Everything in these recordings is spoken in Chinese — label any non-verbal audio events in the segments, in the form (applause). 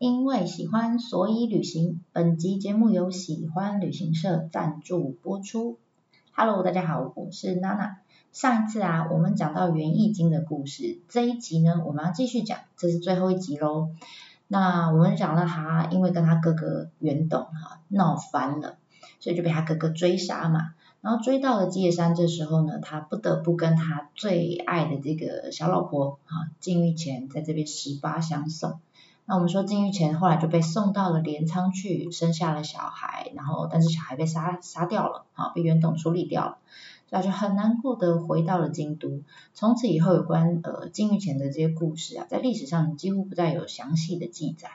因为喜欢，所以旅行。本集节目由喜欢旅行社赞助播出。Hello，大家好，我是娜娜。上一次啊，我们讲到园艺经的故事，这一集呢，我们要继续讲，这是最后一集喽。那我们讲了他，因为跟他哥哥袁董哈闹翻了，所以就被他哥哥追杀嘛。然后追到了基野山，这时候呢，他不得不跟他最爱的这个小老婆哈金玉前在这边十八相送。那我们说金玉前后来就被送到了镰仓去，生下了小孩，然后但是小孩被杀杀掉了，啊，被元董处理掉了，所以就很难过的回到了京都。从此以后，有关呃金玉前的这些故事啊，在历史上几乎不再有详细的记载。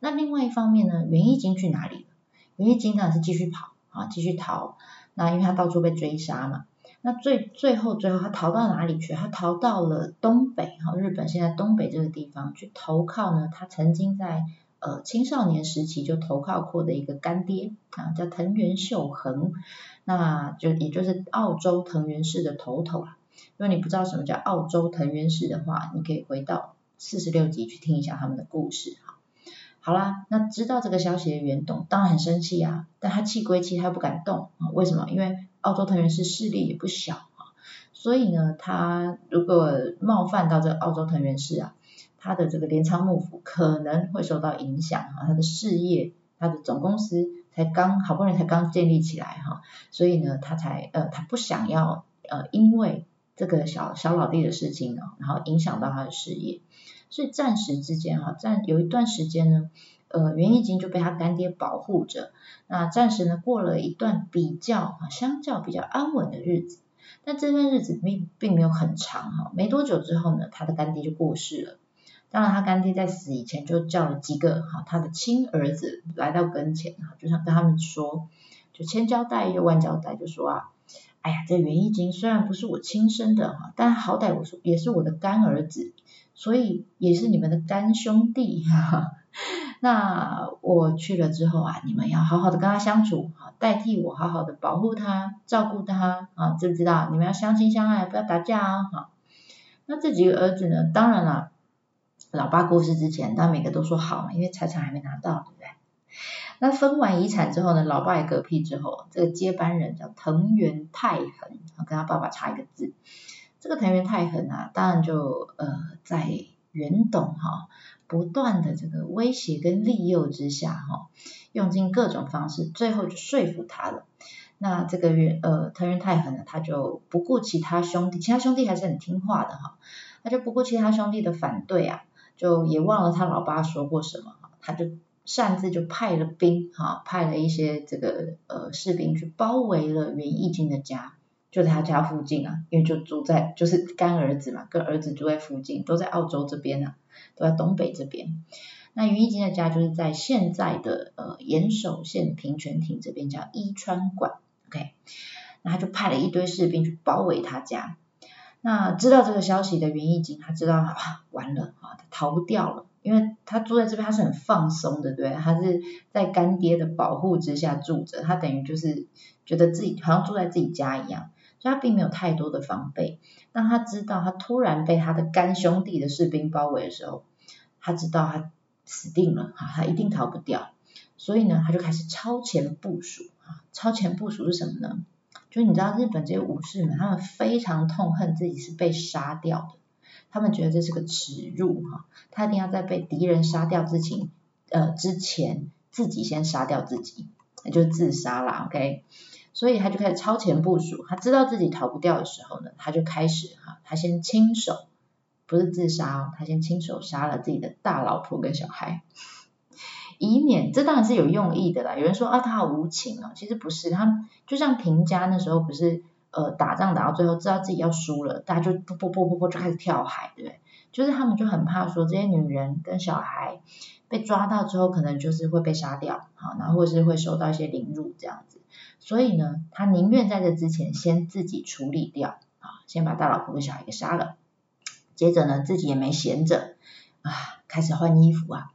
那另外一方面呢，元义经去哪里了？元义经当然是继续跑啊，继续逃。那因为他到处被追杀嘛。那最最后最后他逃到哪里去？他逃到了东北哈，日本现在东北这个地方去投靠呢。他曾经在呃青少年时期就投靠过的一个干爹啊，叫藤原秀恒，那就也就是澳洲藤原氏的头头啊。如果你不知道什么叫澳洲藤原氏的话，你可以回到四十六集去听一下他们的故事哈。好啦，那知道这个消息的袁董当然很生气啊，但他气归气，他不敢动啊。为什么？因为澳洲藤原氏势力也不小啊，所以呢，他如果冒犯到这个澳洲藤原氏啊，他的这个镰仓幕府可能会受到影响啊，他的事业，他的总公司才刚好不容易才刚建立起来哈，所以呢，他才呃他不想要呃因为这个小小老弟的事情呢，然后影响到他的事业。所以暂时之间哈，暂有一段时间呢，呃，袁义经就被他干爹保护着。那暂时呢，过了一段比较啊，相较比较安稳的日子。但这段日子并并没有很长哈，没多久之后呢，他的干爹就过世了。当然，他干爹在死以前就叫了几个哈他的亲儿子来到跟前哈，就想跟他们说，就千交代又万交代，就说啊，哎呀，这袁义经虽然不是我亲生的哈，但好歹我说也是我的干儿子。所以也是你们的干兄弟，那我去了之后啊，你们要好好的跟他相处，代替我好好的保护他、照顾他啊，知不知道？你们要相亲相爱，不要打架啊，哈。那这几个儿子呢，当然了，老爸过世之前，他每个都说好嘛，因为财产还没拿到，对不对？那分完遗产之后呢，老爸也嗝屁之后，这个接班人叫藤原太衡，跟他爸爸差一个字。这个藤原太衡啊，当然就呃在袁董哈不断的这个威胁跟利诱之下哈，用尽各种方式，最后就说服他了。那这个原呃藤原太狠呢，他就不顾其他兄弟，其他兄弟还是很听话的哈，他就不顾其他兄弟的反对啊，就也忘了他老爸说过什么，他就擅自就派了兵哈，派了一些这个呃士兵去包围了袁义经的家。就他家附近啊，因为就住在就是干儿子嘛，跟儿子住在附近，都在澳洲这边啊，都在东北这边。那云一金的家就是在现在的呃岩手县平泉町这边，叫伊川馆，OK。那他就派了一堆士兵去包围他家。那知道这个消息的云一金，他知道啊，完了啊，他逃不掉了，因为他住在这边，他是很放松的，对，他是在干爹的保护之下住着，他等于就是觉得自己好像住在自己家一样。他并没有太多的防备。当他知道他突然被他的干兄弟的士兵包围的时候，他知道他死定了，哈，他一定逃不掉。所以呢，他就开始超前部署，啊，超前部署是什么呢？就是你知道日本这些武士们，他们非常痛恨自己是被杀掉的，他们觉得这是个耻辱，哈，他一定要在被敌人杀掉之前，呃，之前自己先杀掉自己，那就自杀啦，OK。所以他就开始超前部署，他知道自己逃不掉的时候呢，他就开始哈，他先亲手，不是自杀哦，他先亲手杀了自己的大老婆跟小孩，以免这当然是有用意的啦。有人说啊，他好无情哦，其实不是，他就像平家那时候不是呃打仗打到最后知道自己要输了，大家就不不不不不就开始跳海，对不对？就是他们就很怕说这些女人跟小孩被抓到之后，可能就是会被杀掉，好，然后或是会受到一些凌辱这样子。所以呢，他宁愿在这之前先自己处理掉，啊，先把大老婆跟小孩给杀了，接着呢，自己也没闲着，啊，开始换衣服啊，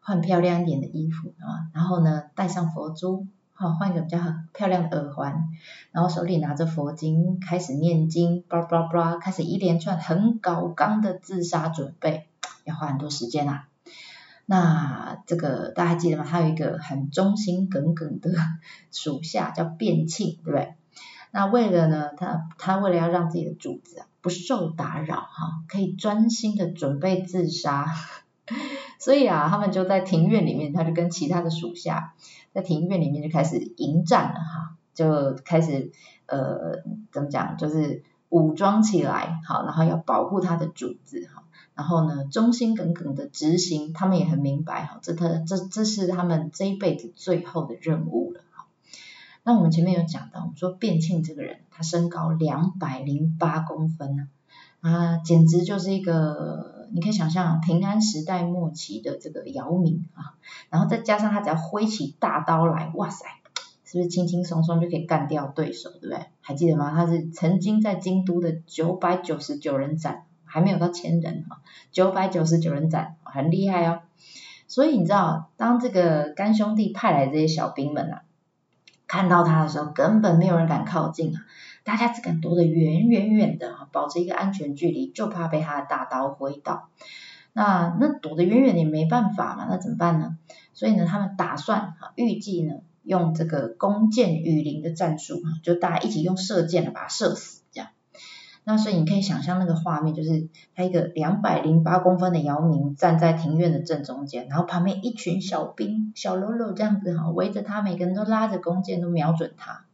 换漂亮一点的衣服啊，然后呢，戴上佛珠，好，换一个比较漂亮的耳环，然后手里拿着佛经，开始念经，叭叭叭，开始一连串很高纲的自杀准备，要花很多时间啊。那这个大家还记得吗？他有一个很忠心耿耿的 (laughs) 属下叫卞庆，对不对？那为了呢，他他为了要让自己的主子啊不受打扰哈，可以专心的准备自杀，(laughs) 所以啊，他们就在庭院里面，他就跟其他的属下在庭院里面就开始迎战了哈，就开始呃怎么讲，就是武装起来好，然后要保护他的主子哈。然后呢，忠心耿耿的执行，他们也很明白哈，这他这这是他们这一辈子最后的任务了哈。那我们前面有讲到，我们说卞庆这个人，他身高两百零八公分呢，啊，简直就是一个，你可以想象平安时代末期的这个姚明啊，然后再加上他只要挥起大刀来，哇塞，是不是轻轻松松就可以干掉对手，对不对？还记得吗？他是曾经在京都的九百九十九人斩。还没有到千人哈，九百九十九人斩，很厉害哦。所以你知道，当这个干兄弟派来这些小兵们啊，看到他的时候，根本没有人敢靠近啊，大家只敢躲得远远远的，保持一个安全距离，就怕被他的大刀挥到。那那躲得远远的也没办法嘛，那怎么办呢？所以呢，他们打算啊，预计呢，用这个弓箭雨林的战术啊，就大家一起用射箭把他射死。那所以你可以想象那个画面，就是他一个两百零八公分的姚明站在庭院的正中间，然后旁边一群小兵小喽啰这样子哈围着他，每个人都拉着弓箭都瞄准他。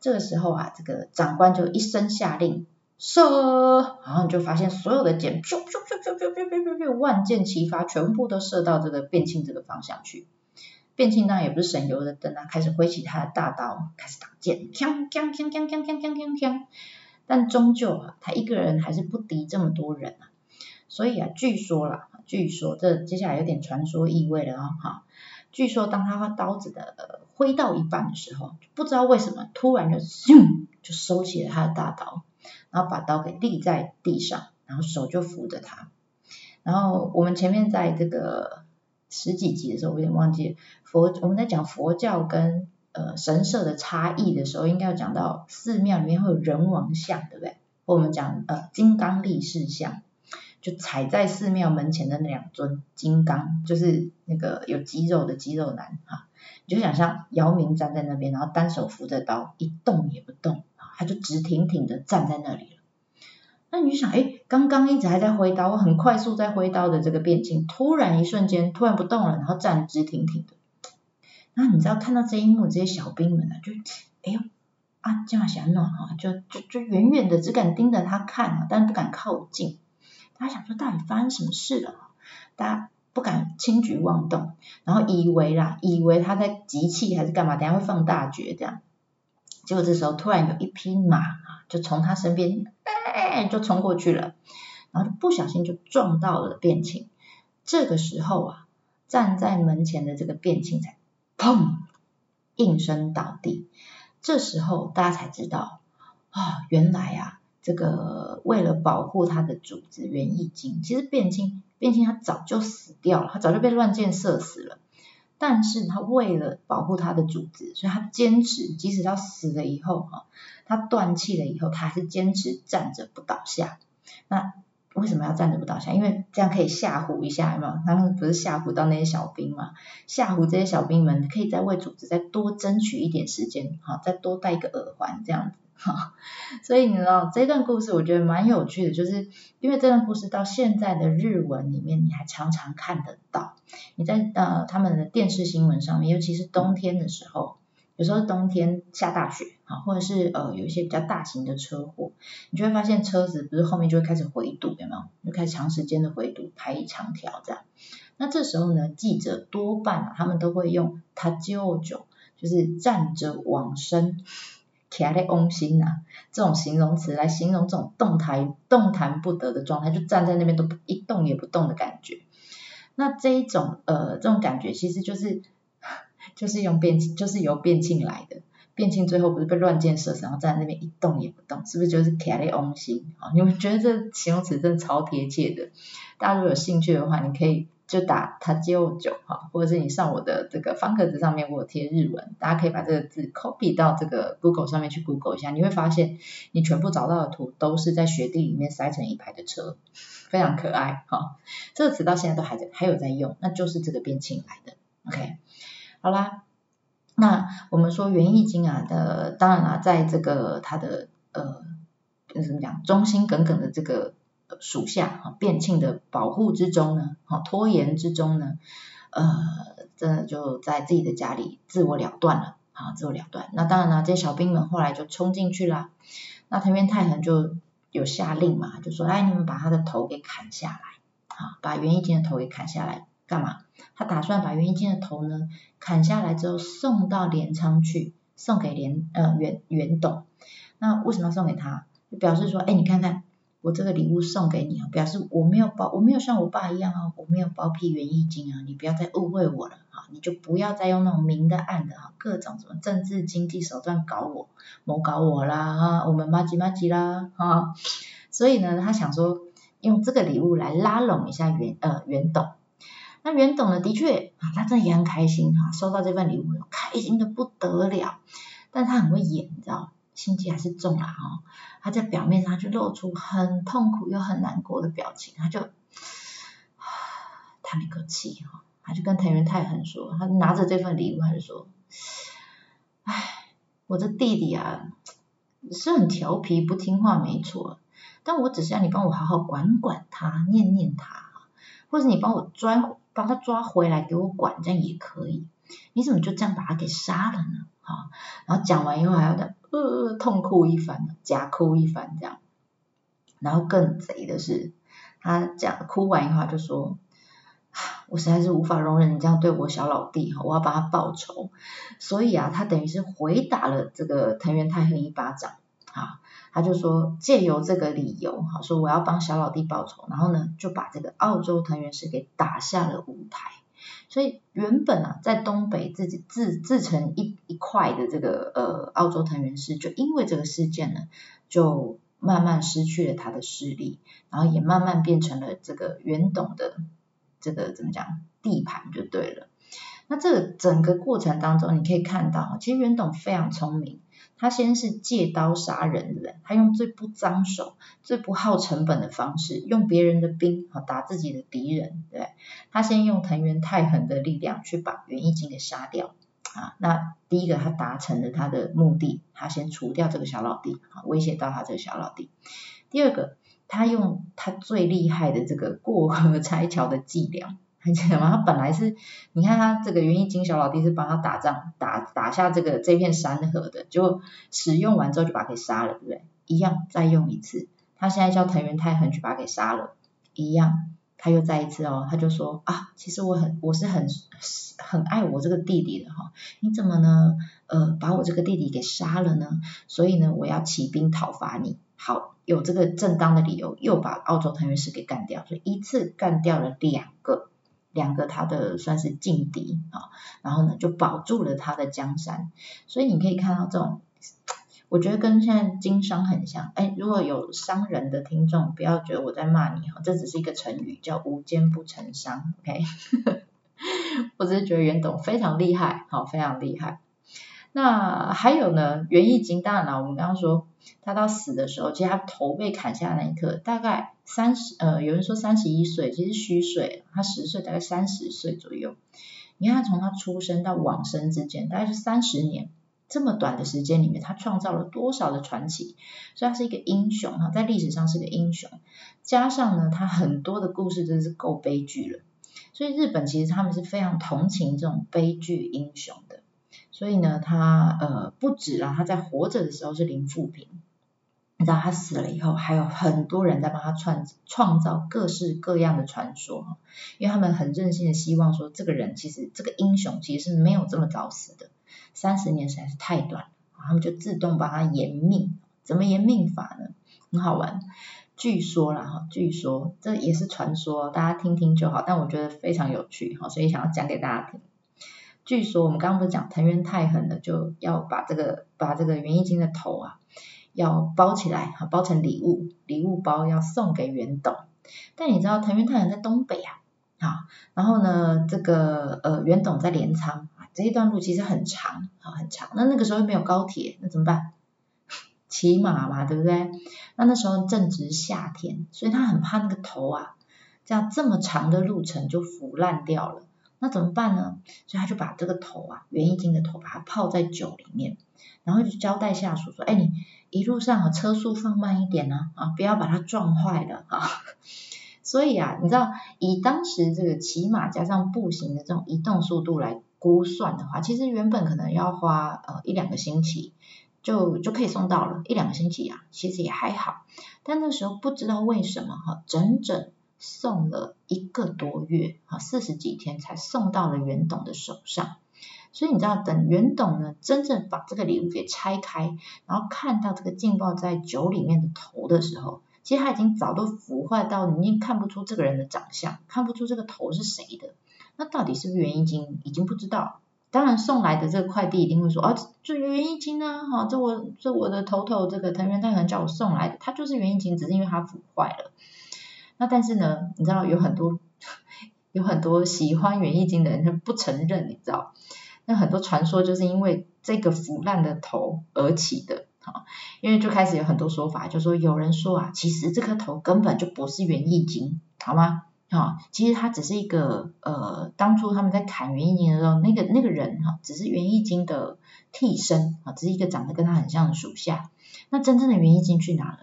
这个时候啊，这个长官就一声下令射，然后你就发现所有的箭咻咻咻咻咻咻咻咻万箭齐发，全部都射到这个变庆这个方向去。变庆当然也不是省油的灯啊，开始挥起他的大刀，开始挡箭，锵锵锵锵锵锵锵锵锵。但终究啊，他一个人还是不敌这么多人啊，所以啊，据说啦，据说这接下来有点传说意味了啊，哈，据说当他刀子的挥到一半的时候，不知道为什么突然就咻就收起了他的大刀，然后把刀给立在地上，然后手就扶着他，然后我们前面在这个十几集的时候，我有点忘记佛我们在讲佛教跟。呃，神社的差异的时候，应该要讲到寺庙里面会有人王像，对不对？我们讲呃金刚力士像，就踩在寺庙门前的那两尊金刚，就是那个有肌肉的肌肉男哈。你就想象姚明站在那边，然后单手扶着刀，一动也不动，他就直挺挺的站在那里了。那你就想，哎，刚刚一直还在挥刀，很快速在挥刀的这个变境，突然一瞬间突然不动了，然后站直挺挺的。那你知道看到这一幕，这些小兵们呢，就哎呦啊，这样想暖哈，就就就远远的只敢盯着他看啊，但不敢靠近。他想说到底发生什么事了？大家不敢轻举妄动，然后以为啦，以为他在集气还是干嘛？等下会放大绝这样。结果这时候突然有一匹马啊，就从他身边哎就冲过去了，然后就不小心就撞到了卞庆。这个时候啊，站在门前的这个卞庆才。砰！应声倒地。这时候大家才知道啊，原来啊，这个为了保护他的主子袁义经，其实卞庆卞庆他早就死掉了，他早就被乱箭射死了。但是他为了保护他的主子，所以他坚持，即使他死了以后哈，他断气了以后，他还是坚持站着不倒下。那为什么要站着不倒下？因为这样可以吓唬一下嘛。他们不是吓唬到那些小兵嘛？吓唬这些小兵们，可以再为组织再多争取一点时间，好，再多戴一个耳环这样子。哈，所以你知道这段故事，我觉得蛮有趣的，就是因为这段故事到现在的日文里面，你还常常看得到。你在呃他们的电视新闻上面，尤其是冬天的时候。有时候冬天下大雪啊，或者是呃有一些比较大型的车祸，你就会发现车子不是后面就会开始回堵，有没有？就开始长时间的回堵，排一长条这样。那这时候呢，记者多半啊，他们都会用他舅舅就是站着往生，卡在翁心呐这种形容词来形容这种动弹动弹不得的状态，就站在那边都一动也不动的感觉。那这一种呃这种感觉其实就是。就是用变，就是由变庆来的。变庆最后不是被乱箭射死，然后站在那边一动也不动，是不是就是卡在翁心啊？你们觉得这形容词真的超贴切的？大家如果有兴趣的话，你可以就打他接我九哈，或者是你上我的这个方格子上面我贴日文，大家可以把这个字 copy 到这个 Google 上面去 Google 一下，你会发现你全部找到的图都是在雪地里面塞成一排的车，非常可爱哈。这个词到现在都还在还有在用，那就是这个边沁来的。OK，好啦，那我们说园艺经啊的，当然啦，在这个它的呃怎么讲忠心耿耿的这个。属下哈变庆的保护之中呢，哈拖延之中呢，呃，真的就在自己的家里自我了断了，啊，自我了断。那当然了，这些小兵们后来就冲进去了，那藤原太衡就有下令嘛，就说，哎，你们把他的头给砍下来，啊，把袁义经的头给砍下来，干嘛？他打算把袁义经的头呢砍下来之后送到镰仓去，送给镰呃袁袁董。那为什么要送给他？就表示说，哎，你看看。我这个礼物送给你啊，表示我没有包，我没有像我爸一样啊，我没有包庇袁一金啊，你不要再误会我了哈，你就不要再用那种明的暗的哈，各种什么政治经济手段搞我，谋搞我啦哈，我们麻吉麻吉啦哈，所以呢，他想说用这个礼物来拉拢一下袁呃袁董，那袁董呢，的确啊，他真的也很开心哈，收到这份礼物，开心的不得了，但他很会演，你知道。心机还是重了哈，他在表面上就露出很痛苦又很难过的表情，他就叹了一口气哈，他就跟藤原太衡说，他拿着这份礼物，他就说，唉，我这弟弟啊是很调皮不听话没错，但我只是要你帮我好好管管他，念念他，或者你帮我抓把他抓回来给我管，这样也可以，你怎么就这样把他给杀了呢？哈，然后讲完以后还要的。呃，痛哭一番，假哭一番这样，然后更贼的是，他讲哭完以后就说，我实在是无法容忍你这样对我小老弟哈，我要帮他报仇，所以啊，他等于是回打了这个藤原太亨一巴掌啊，他就说借由这个理由哈，说我要帮小老弟报仇，然后呢就把这个澳洲藤原氏给打下了舞台。所以原本啊，在东北自己自自成一一块的这个呃澳洲藤原氏，就因为这个事件呢，就慢慢失去了他的势力，然后也慢慢变成了这个原董的这个怎么讲地盘就对了。那这个整个过程当中，你可以看到，其实袁董非常聪明。他先是借刀杀人，对不对？他用最不脏手、最不耗成本的方式，用别人的兵啊打自己的敌人，对他先用藤原太衡的力量去把袁义经给杀掉啊。那第一个他达成了他的目的，他先除掉这个小老弟啊，威胁到他这个小老弟。第二个，他用他最厉害的这个过河拆桥的伎俩。很简单吗？他本来是，你看他这个元义金小老弟是帮他打仗，打打下这个这片山河的，就使用完之后就把他给杀了，对不对？一样再用一次，他现在叫藤原太衡去把他给杀了，一样，他又再一次哦，他就说啊，其实我很我是很很爱我这个弟弟的哈，你怎么呢？呃，把我这个弟弟给杀了呢？所以呢，我要起兵讨伐你，好，有这个正当的理由，又把澳洲藤原氏给干掉，所以一次干掉了两个。两个他的算是劲敌啊，然后呢就保住了他的江山，所以你可以看到这种，我觉得跟现在经商很像。哎，如果有商人的听众，不要觉得我在骂你哈，这只是一个成语，叫无奸不成商。OK，(laughs) 我只是觉得袁董非常厉害，好，非常厉害。那还有呢，袁义经，当然了，我们刚刚说他到死的时候，其实他头被砍下那一刻，大概三十，呃，有人说三十一岁，其实虚岁，他十岁，大概三十岁左右。你看他从他出生到往生之间，大概是三十年，这么短的时间里面，他创造了多少的传奇？所以他是一个英雄哈，在历史上是个英雄。加上呢，他很多的故事真是够悲剧了。所以日本其实他们是非常同情这种悲剧英雄的。所以呢，他呃不止啊，他在活着的时候是零负评，你知道他死了以后，还有很多人在帮他创创造各式各样的传说，因为他们很任性的希望说，这个人其实这个英雄其实是没有这么早死的，三十年实在是太短了，他们就自动帮他延命，怎么延命法呢？很好玩，据说啦哈，据说这也是传说，大家听听就好，但我觉得非常有趣哈，所以想要讲给大家听。据说我们刚刚不是讲藤原太狠了，就要把这个把这个元义经的头啊，要包起来哈，包成礼物，礼物包要送给元董。但你知道藤原太狠在东北啊，啊，然后呢，这个呃元董在镰仓啊，这一段路其实很长啊，很长。那那个时候又没有高铁，那怎么办？骑马嘛，对不对？那那时候正值夏天，所以他很怕那个头啊，这样这么长的路程就腐烂掉了。那怎么办呢？所以他就把这个头啊，袁义经的头，把它泡在酒里面，然后就交代下属说：“哎，你一路上啊，车速放慢一点呢，啊，不要把它撞坏了啊。(laughs) ”所以啊，你知道以当时这个骑马加上步行的这种移动速度来估算的话，其实原本可能要花呃一两个星期就就可以送到了，一两个星期啊，其实也还好。但那时候不知道为什么哈，整整送了一个多月啊，四十几天才送到了袁董的手上。所以你知道，等袁董呢真正把这个礼物给拆开，然后看到这个浸泡在酒里面的头的时候。其实他已经早都腐坏到你已经看不出这个人的长相，看不出这个头是谁的。那到底是不是袁一金，已经不知道。当然送来的这个快递一定会说，啊，这袁一金啊，哈，这我这我的头头这个藤原太恒叫我送来的，他就是袁一金，只是因为他腐坏了。那但是呢，你知道有很多 (laughs) 有很多喜欢园艺经的人他不承认，你知道？那很多传说就是因为这个腐烂的头而起的。好，因为就开始有很多说法，就说有人说啊，其实这颗头根本就不是元义经，好吗？哈，其实他只是一个呃，当初他们在砍元义经的时候，那个那个人哈，只是元义经的替身啊，只是一个长得跟他很像的属下。那真正的元义经去哪了？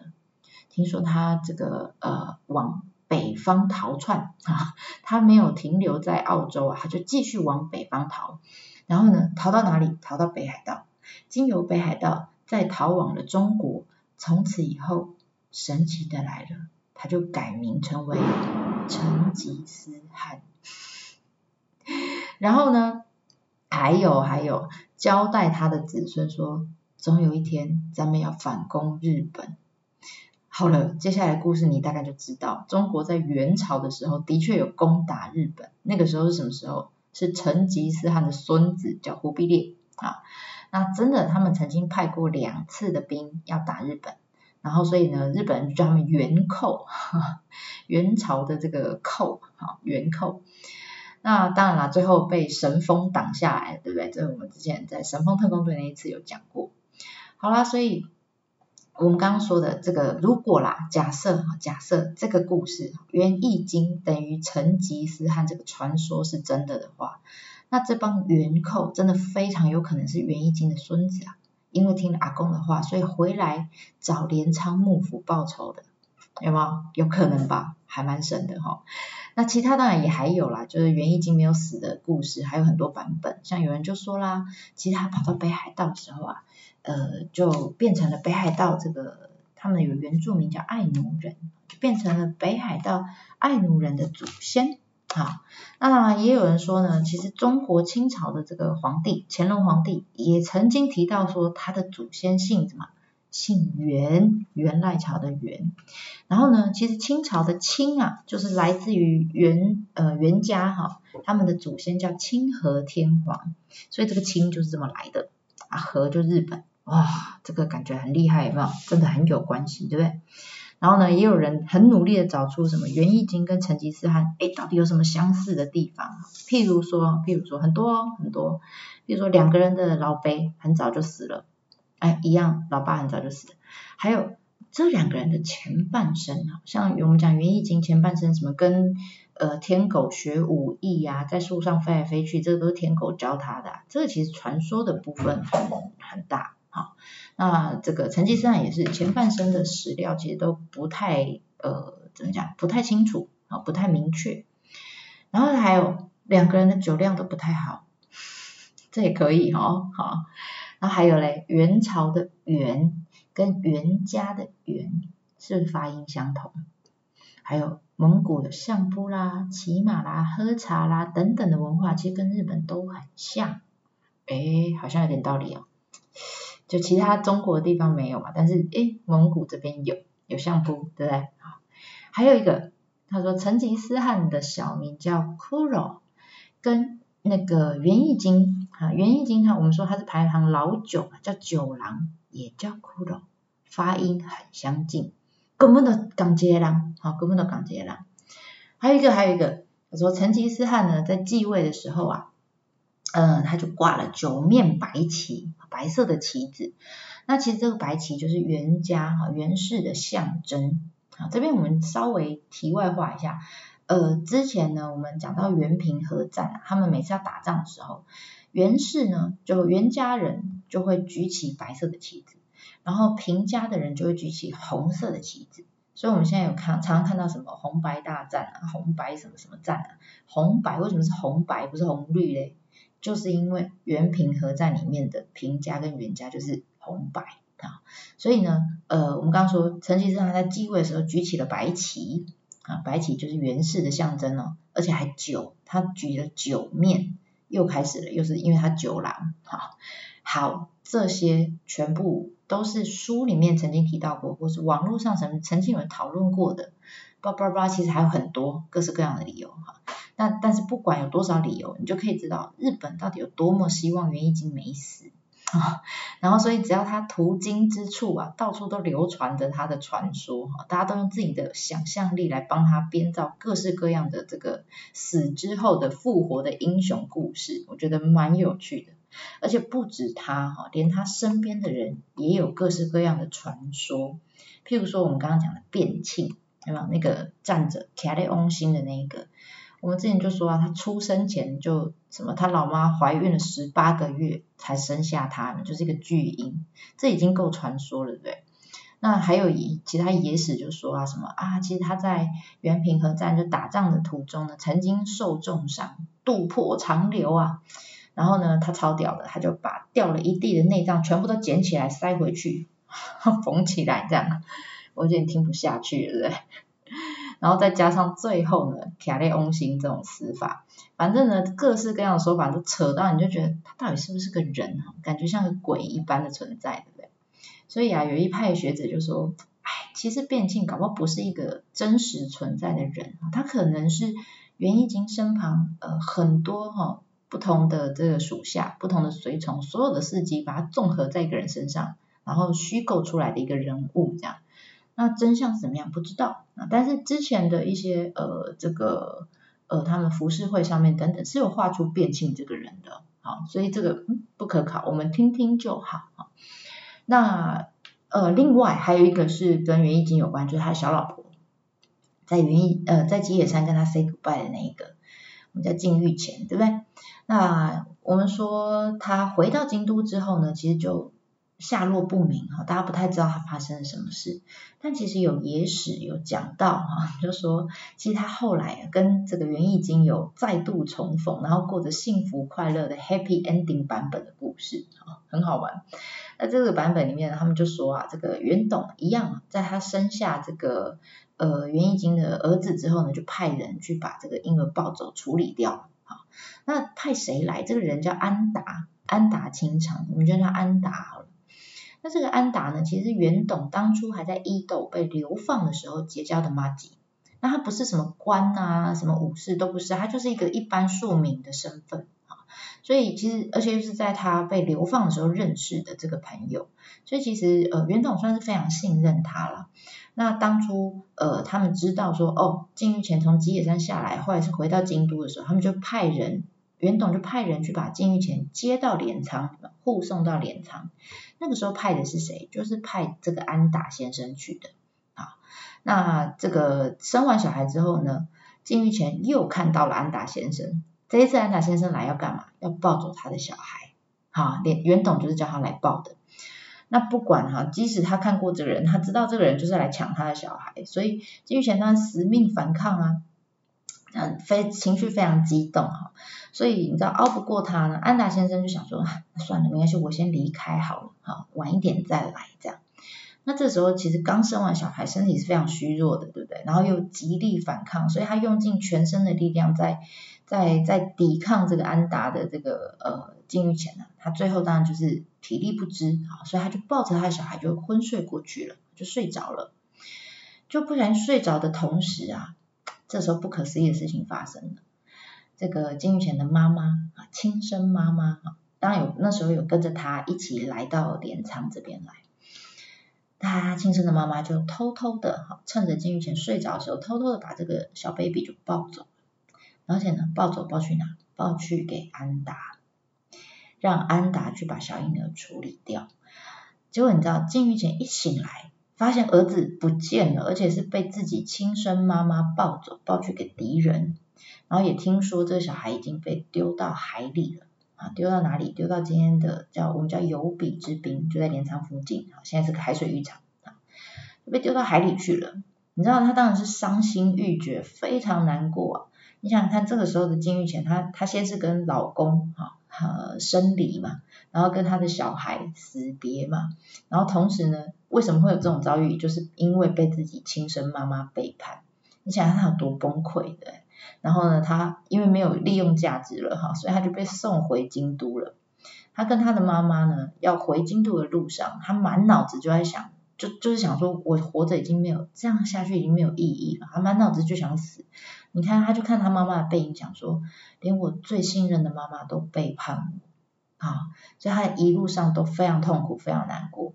听说他这个呃往北方逃窜啊，(laughs) 他没有停留在澳洲啊，他就继续往北方逃。然后呢，逃到哪里？逃到北海道，经由北海道。再逃往了中国，从此以后，神奇的来了，他就改名成为成吉思汗。然后呢，还有还有，交代他的子孙说，总有一天咱们要反攻日本。好了，接下来故事你大概就知道，中国在元朝的时候的确有攻打日本，那个时候是什么时候？是成吉思汗的孙子叫忽必烈啊。那真的，他们曾经派过两次的兵要打日本，然后所以呢，日本人就叫他们元寇，(laughs) 元朝的这个寇，哈，元寇。那当然啦，最后被神风挡下来，对不对？这是我们之前在神风特工队那一次有讲过。好啦，所以我们刚刚说的这个，如果啦，假设假设这个故事《元易经》等于成吉思汗这个传说是真的的话。那这帮元寇真的非常有可能是元义经的孙子啊，因为听了阿公的话，所以回来找镰仓幕府报仇的，有没有？有可能吧，还蛮神的哈。那其他当然也还有啦，就是元义经没有死的故事还有很多版本，像有人就说啦，其实他跑到北海道的时候啊，呃，就变成了北海道这个他们有原住民叫爱奴人，就变成了北海道爱奴人的祖先。好，那也有人说呢，其实中国清朝的这个皇帝乾隆皇帝也曾经提到说，他的祖先姓什么？姓袁，袁赖朝的袁。然后呢，其实清朝的清啊，就是来自于袁呃袁家哈，他们的祖先叫清和天皇，所以这个清就是这么来的啊，和就日本，哇，这个感觉很厉害，有没有？真的很有关系，对不对？然后呢，也有人很努力的找出什么元义经跟成吉思汗，哎，到底有什么相似的地方？譬如说，譬如说很多哦很多，譬如说两个人的老辈很早就死了，哎，一样，老爸很早就死了。还有这两个人的前半生啊，像我们讲元义经前半生什么跟呃天狗学武艺呀，在树上飞来飞去，这个都是天狗教他的，这个其实传说的部分很很大。好，那这个成吉思汗也是前半生的史料其实都不太呃怎么讲不太清楚啊不太明确，然后还有两个人的酒量都不太好，这也可以哦好，然后还有嘞元朝的元跟袁家的袁是是发音相同，还有蒙古的相扑啦骑马啦喝茶啦等等的文化其实跟日本都很像，哎好像有点道理哦。就其他中国的地方没有嘛，但是诶蒙古这边有有相扑，对不对？好，还有一个他说成吉思汗的小名叫 Kuro，跟那个元义经啊元义经他我们说他是排行老九叫九郎，也叫 Kuro，发音很相近，根本都港杰郎，好根本都港杰郎。还有一个还有一个他说成吉思汗呢在继位的时候啊，嗯，他就挂了九面白旗，白色的旗子。那其实这个白旗就是袁家哈袁氏的象征。啊，这边我们稍微题外话一下，呃，之前呢我们讲到袁平和战啊，他们每次要打仗的时候，袁氏呢就袁家人就会举起白色的旗子，然后平家的人就会举起红色的旗子。所以我们现在有看常常看到什么红白大战啊，红白什么什么战啊，红白为什么是红白不是红绿嘞？就是因为原平和战里面的平家跟原家就是红白啊，所以呢，呃，我们刚刚说成吉思汗在继位的时候举起了白旗啊，白旗就是袁氏的象征哦，而且还九，他举了九面，又开始了，又是因为他九郎，好，好，这些全部。都是书里面曾经提到过，或是网络上曾曾经有人讨论过的，叭叭叭，其实还有很多各式各样的理由哈。那但是不管有多少理由，你就可以知道日本到底有多么希望袁义经没死啊。然后所以只要他途经之处啊，到处都流传着他的传说哈，大家都用自己的想象力来帮他编造各式各样的这个死之后的复活的英雄故事，我觉得蛮有趣的。而且不止他哈，连他身边的人也有各式各样的传说。譬如说我们刚刚讲的卞庆，对吧？那个站着卡列翁星的那一个，我们之前就说啊，他出生前就什么，他老妈怀孕了十八个月才生下他，就是一个巨婴，这已经够传说了，对不对？那还有一其他野史就说啊，什么啊，其实他在元平和战就打仗的途中呢，曾经受重伤，肚破长流啊。然后呢，他超屌的，他就把掉了一地的内脏全部都捡起来塞回去，(laughs) 缝起来这样，我有点听不下去了，对不对？然后再加上最后呢，卡列翁星这种死法，反正呢各式各样的说法都扯到，你就觉得他到底是不是个人啊？感觉像个鬼一般的存在，对不对？所以啊，有一派学者就说，哎，其实变庆搞不好不是一个真实存在的人，他可能是袁义经身旁呃很多哈。不同的这个属下，不同的随从，所有的事迹，把它综合在一个人身上，然后虚构出来的一个人物，这样。那真相是怎么样？不知道啊。但是之前的一些呃，这个呃，他们服饰会上面等等是有画出变性这个人的，好，所以这个不可考，我们听听就好啊。那呃，另外还有一个是跟袁义经有关，就是他小老婆在袁义呃在吉野山跟他 say goodbye 的那一个。我们叫禁欲前，对不对？那我们说他回到京都之后呢，其实就下落不明哈，大家不太知道他发生了什么事。但其实有野史有讲到哈，就说其实他后来跟这个袁义经有再度重逢，然后过着幸福快乐的 happy ending 版本的故事啊，很好玩。那这个版本里面，他们就说啊，这个袁董一样，在他生下这个。呃，袁义经的儿子之后呢，就派人去把这个婴儿抱走处理掉。好，那派谁来？这个人叫安达，安达清长，我们叫他安达好了。那这个安达呢，其实是袁董当初还在伊豆被流放的时候结交的马吉。那他不是什么官啊，什么武士都不是，他就是一个一般庶民的身份啊。所以其实，而且又是在他被流放的时候认识的这个朋友，所以其实呃，袁董算是非常信任他了。那当初呃，他们知道说哦，金玉前从吉野山下来，后来是回到京都的时候，他们就派人，袁董就派人去把金玉前接到镰仓，护送到镰仓。那个时候派的是谁？就是派这个安达先生去的。啊，那这个生完小孩之后呢，金玉前又看到了安达先生。这一次安达先生来要干嘛？要抱走他的小孩。好，连袁董就是叫他来抱的。那不管哈，即使他看过这个人，他知道这个人就是来抢他的小孩，所以金玉贤当然死命反抗啊，嗯，非情绪非常激动哈，所以你知道熬不过他呢，安达先生就想说，算了，没关系，我先离开好了，好，晚一点再来这样。那这时候其实刚生完小孩，身体是非常虚弱的，对不对？然后又极力反抗，所以他用尽全身的力量在在在抵抗这个安达的这个呃禁欲前呢，他最后当然就是。体力不支啊，所以他就抱着他的小孩就昏睡过去了，就睡着了。就不然睡着的同时啊，这时候不可思议的事情发生了。这个金玉泉的妈妈啊，亲生妈妈啊，当有那时候有跟着他一起来到镰仓这边来。他亲生的妈妈就偷偷的哈，趁着金玉泉睡着的时候，偷偷的把这个小 baby 就抱走。而且呢抱走抱去哪？抱去给安达，让安达去把小婴儿处理掉。结果你知道金玉前一醒来，发现儿子不见了，而且是被自己亲生妈妈抱走抱去给敌人。然后也听说这个小孩已经被丢到海里了啊，丢到哪里？丢到今天的叫我们叫有比之滨，就在镰仓附近啊，现在是个海水浴场啊，被丢到海里去了。你知道他当然是伤心欲绝，非常难过啊。你想想看，这个时候的金玉前，她她先是跟老公哈呃生离嘛，然后跟他的小孩死别嘛，然后同时呢，为什么会有这种遭遇？就是因为被自己亲生妈妈背叛。你想想他有多崩溃的。然后呢，他因为没有利用价值了哈，所以他就被送回京都了。他跟他的妈妈呢，要回京都的路上，他满脑子就在想，就就是想说，我活着已经没有这样下去，已经没有意义了。他满脑子就想死。你看，他就看他妈妈的背影，讲说，连我最信任的妈妈都背叛我，啊，所以他一路上都非常痛苦，非常难过。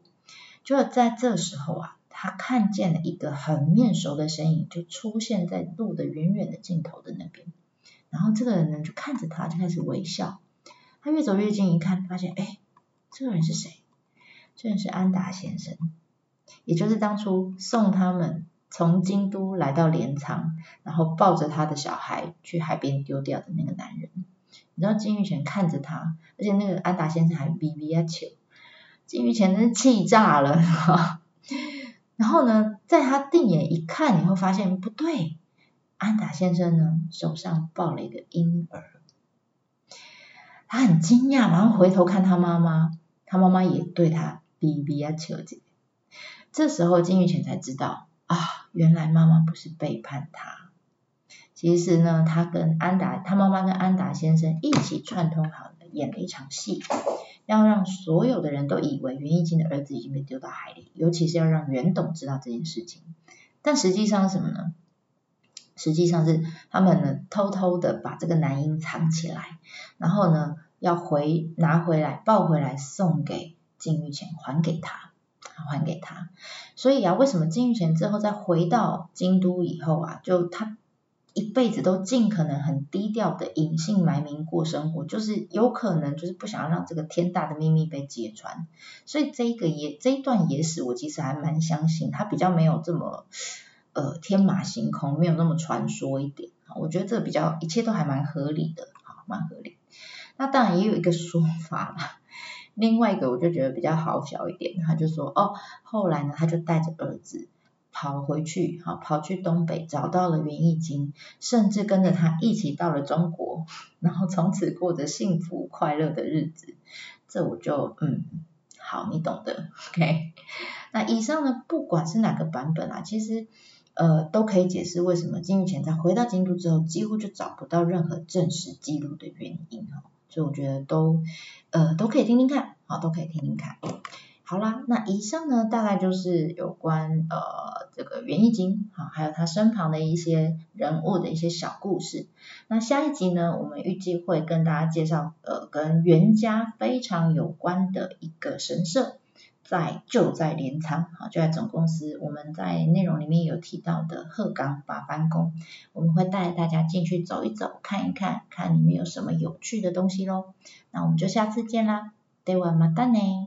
就在这时候啊，他看见了一个很面熟的身影，就出现在路的远远的尽头的那边。然后这个人呢，就看着他，就开始微笑。他越走越近，一看，发现，哎，这个人是谁？这人是安达先生，也就是当初送他们。从京都来到镰仓，然后抱着他的小孩去海边丢掉的那个男人，你知道金玉泉看着他，而且那个安达先生还逼逼啊求，金玉泉真是气炸了，然后呢，在他定眼一看，你会发现不对，安达先生呢手上抱了一个婴儿，他很惊讶，然后回头看他妈妈，他妈妈也对他逼逼啊求这这时候金玉泉才知道。啊，原来妈妈不是背叛他，其实呢，他跟安达，他妈妈跟安达先生一起串通好了，演了一场戏，要让所有的人都以为袁义金的儿子已经被丢到海里，尤其是要让袁董知道这件事情。但实际上是什么呢？实际上是他们呢偷偷的把这个男婴藏起来，然后呢要回拿回来抱回来送给金玉钱还给他。还给他，所以啊，为什么金玉泉之后再回到京都以后啊，就他一辈子都尽可能很低调的隐姓埋名过生活，就是有可能就是不想要让这个天大的秘密被揭穿。所以这一个野这一段野史，我其实还蛮相信，他比较没有这么呃天马行空，没有那么传说一点。我觉得这比较一切都还蛮合理的，好，蛮合理。那当然也有一个说法啦。另外一个我就觉得比较好笑一点，他就说哦，后来呢，他就带着儿子跑回去，好跑去东北找到了袁义经，甚至跟着他一起到了中国，然后从此过着幸福快乐的日子。这我就嗯，好，你懂的，OK。那以上呢，不管是哪个版本啊，其实呃都可以解释为什么金玉前在回到京都之后，几乎就找不到任何正式记录的原因哈。所以我觉得都呃都可以听听看，好都可以听听看。好啦，那以上呢大概就是有关呃这个袁义经好，还有他身旁的一些人物的一些小故事。那下一集呢，我们预计会跟大家介绍呃跟袁家非常有关的一个神社。在就在镰仓，好就在总公司，我们在内容里面有提到的鹤冈八幡宫，我们会带大家进去走一走，看一看，看里面有什么有趣的东西喽。那我们就下次见啦，ではまたね。